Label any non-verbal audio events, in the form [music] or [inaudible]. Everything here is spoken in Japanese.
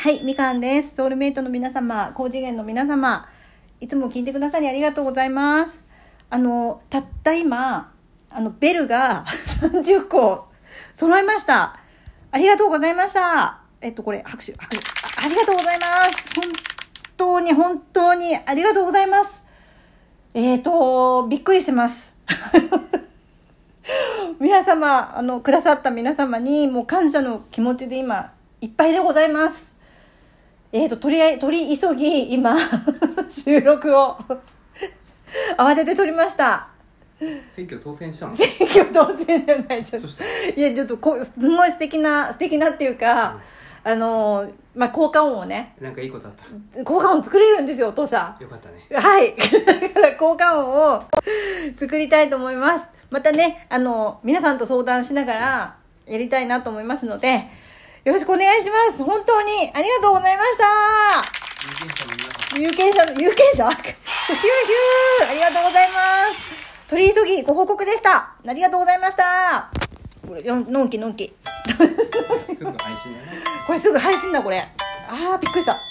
はい、みかんです。ソウルメイトの皆様、高次元の皆様、いつも聞いてくださりありがとうございます。あの、たった今、あの、ベルが30個揃いました。ありがとうございました。えっと、これ、拍手、拍手。あありがとうございます。本当に、本当に、ありがとうございます。えっ、と、びっくりしてます。[laughs] 皆様、あの、くださった皆様に、もう感謝の気持ちで今、いっぱいでございます。えっ、と、取りあえ、取り急ぎ、今、[laughs] 収録を、慌てて撮りました。選挙当選したの？選挙当選じゃない、ちょっと。いや、ちょっとこう、すごい素敵な、素敵なっていうか、あの、まあ、効果音をね、なんかいいことあった？効果音作れるんですよ、お父さん。よかったねはい。[laughs] だから効果音を作りたいと思います。またね、あの、皆さんと相談しながらやりたいなと思いますので、よろしくお願いします。本当にありがとうございました。有権者の皆さん有権者の、有権者？[laughs] ヒューヒューありがとうございます。取り急ぎご報告でした。ありがとうございました。これ、ののんきのんき。すぐ配信だね [laughs] これすぐ配信だ、これ。あー、びっくりした。